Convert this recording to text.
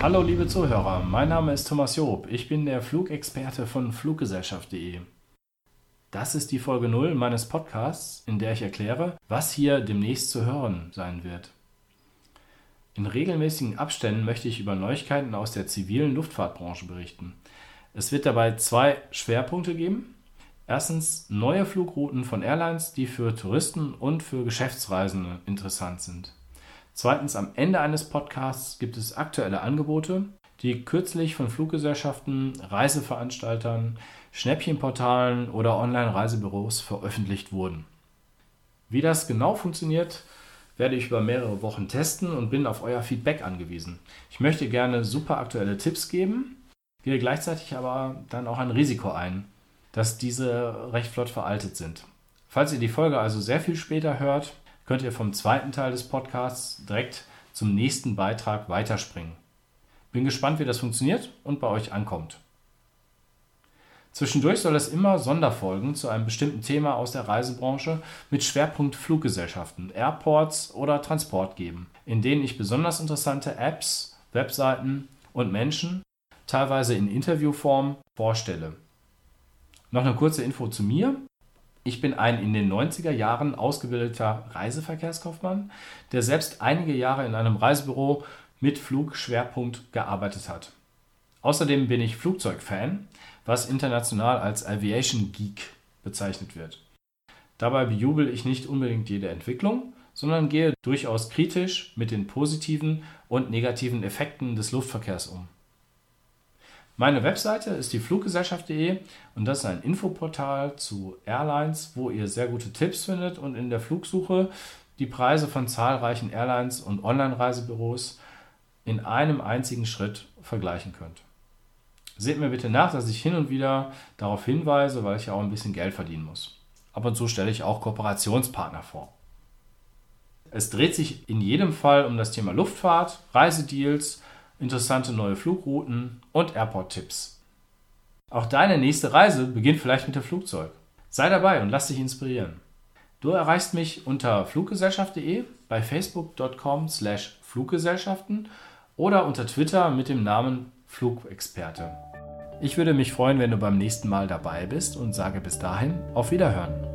Hallo liebe Zuhörer, mein Name ist Thomas Job. Ich bin der Flugexperte von Fluggesellschaft.de. Das ist die Folge 0 meines Podcasts, in der ich erkläre, was hier demnächst zu hören sein wird. In regelmäßigen Abständen möchte ich über Neuigkeiten aus der zivilen Luftfahrtbranche berichten. Es wird dabei zwei Schwerpunkte geben. Erstens neue Flugrouten von Airlines, die für Touristen und für Geschäftsreisende interessant sind. Zweitens am Ende eines Podcasts gibt es aktuelle Angebote, die kürzlich von Fluggesellschaften, Reiseveranstaltern, Schnäppchenportalen oder Online-Reisebüros veröffentlicht wurden. Wie das genau funktioniert, werde ich über mehrere Wochen testen und bin auf euer Feedback angewiesen. Ich möchte gerne super aktuelle Tipps geben, gehe gleichzeitig aber dann auch ein Risiko ein, dass diese recht flott veraltet sind. Falls ihr die Folge also sehr viel später hört, könnt ihr vom zweiten Teil des Podcasts direkt zum nächsten Beitrag weiterspringen. Bin gespannt, wie das funktioniert und bei euch ankommt. Zwischendurch soll es immer Sonderfolgen zu einem bestimmten Thema aus der Reisebranche mit Schwerpunkt Fluggesellschaften, Airports oder Transport geben, in denen ich besonders interessante Apps, Webseiten und Menschen, teilweise in Interviewform, vorstelle. Noch eine kurze Info zu mir. Ich bin ein in den 90er Jahren ausgebildeter Reiseverkehrskaufmann, der selbst einige Jahre in einem Reisebüro mit Flugschwerpunkt gearbeitet hat. Außerdem bin ich Flugzeugfan, was international als Aviation Geek bezeichnet wird. Dabei bejubel ich nicht unbedingt jede Entwicklung, sondern gehe durchaus kritisch mit den positiven und negativen Effekten des Luftverkehrs um. Meine Webseite ist die Fluggesellschaft.de und das ist ein Infoportal zu Airlines, wo ihr sehr gute Tipps findet und in der Flugsuche die Preise von zahlreichen Airlines und Online-Reisebüros in einem einzigen Schritt vergleichen könnt. Seht mir bitte nach, dass ich hin und wieder darauf hinweise, weil ich ja auch ein bisschen Geld verdienen muss. Ab und zu stelle ich auch Kooperationspartner vor. Es dreht sich in jedem Fall um das Thema Luftfahrt, Reisedeals, interessante neue Flugrouten und Airport-Tipps. Auch deine nächste Reise beginnt vielleicht mit dem Flugzeug. Sei dabei und lass dich inspirieren. Du erreichst mich unter fluggesellschaft.de, bei facebook.com slash Fluggesellschaften oder unter Twitter mit dem Namen Flugexperte. Ich würde mich freuen, wenn du beim nächsten Mal dabei bist und sage bis dahin auf Wiederhören.